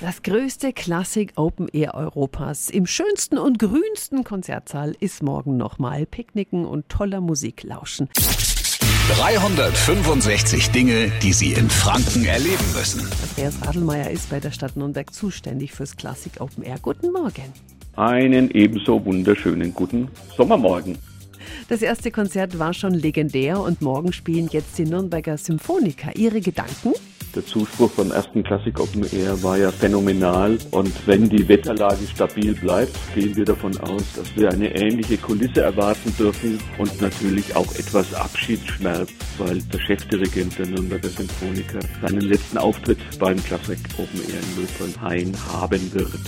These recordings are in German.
Das größte Klassik Open Air Europas im schönsten und grünsten Konzertsaal ist morgen nochmal Picknicken und toller Musik lauschen. 365 Dinge, die Sie in Franken erleben müssen. Andreas Radelmeier ist bei der Stadt Nürnberg zuständig fürs Klassik Open Air. Guten Morgen. Einen ebenso wunderschönen guten Sommermorgen. Das erste Konzert war schon legendär und morgen spielen jetzt die Nürnberger Symphoniker. Ihre Gedanken? Der Zuspruch beim ersten Klassik Open Air war ja phänomenal und wenn die Wetterlage stabil bleibt, gehen wir davon aus, dass wir eine ähnliche Kulisse erwarten dürfen und natürlich auch etwas Abschiedsschmerz, weil der Chefdirigent der Nürnberger Symphoniker seinen letzten Auftritt beim Klassik Open Air in Müllpollhain haben wird.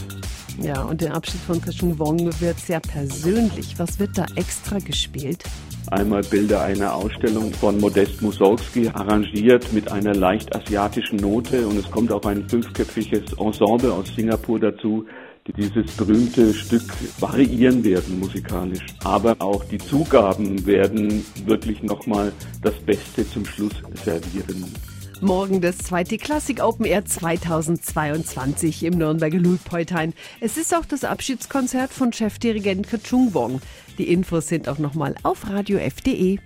Ja, und der Abschied von Kashung Wong wird sehr persönlich. Was wird da extra gespielt? Einmal Bilder einer Ausstellung von Modest Mussorgsky, arrangiert mit einer leicht asiatischen Note und es kommt auch ein fünfköpfiges Ensemble aus Singapur dazu, die dieses berühmte Stück variieren werden musikalisch. Aber auch die Zugaben werden wirklich nochmal das Beste zum Schluss servieren. Morgen das zweite Klassik Open Air 2022 im Nürnberger Luitpoldhain. Es ist auch das Abschiedskonzert von Chefdirigent Kachung Wong. Die Infos sind auch nochmal auf radiof.de.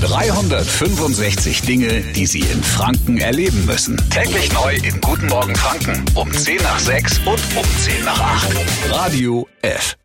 365 Dinge, die Sie in Franken erleben müssen. Täglich neu in Guten Morgen Franken um 10 nach 6 und um 10 nach 8. Radio F.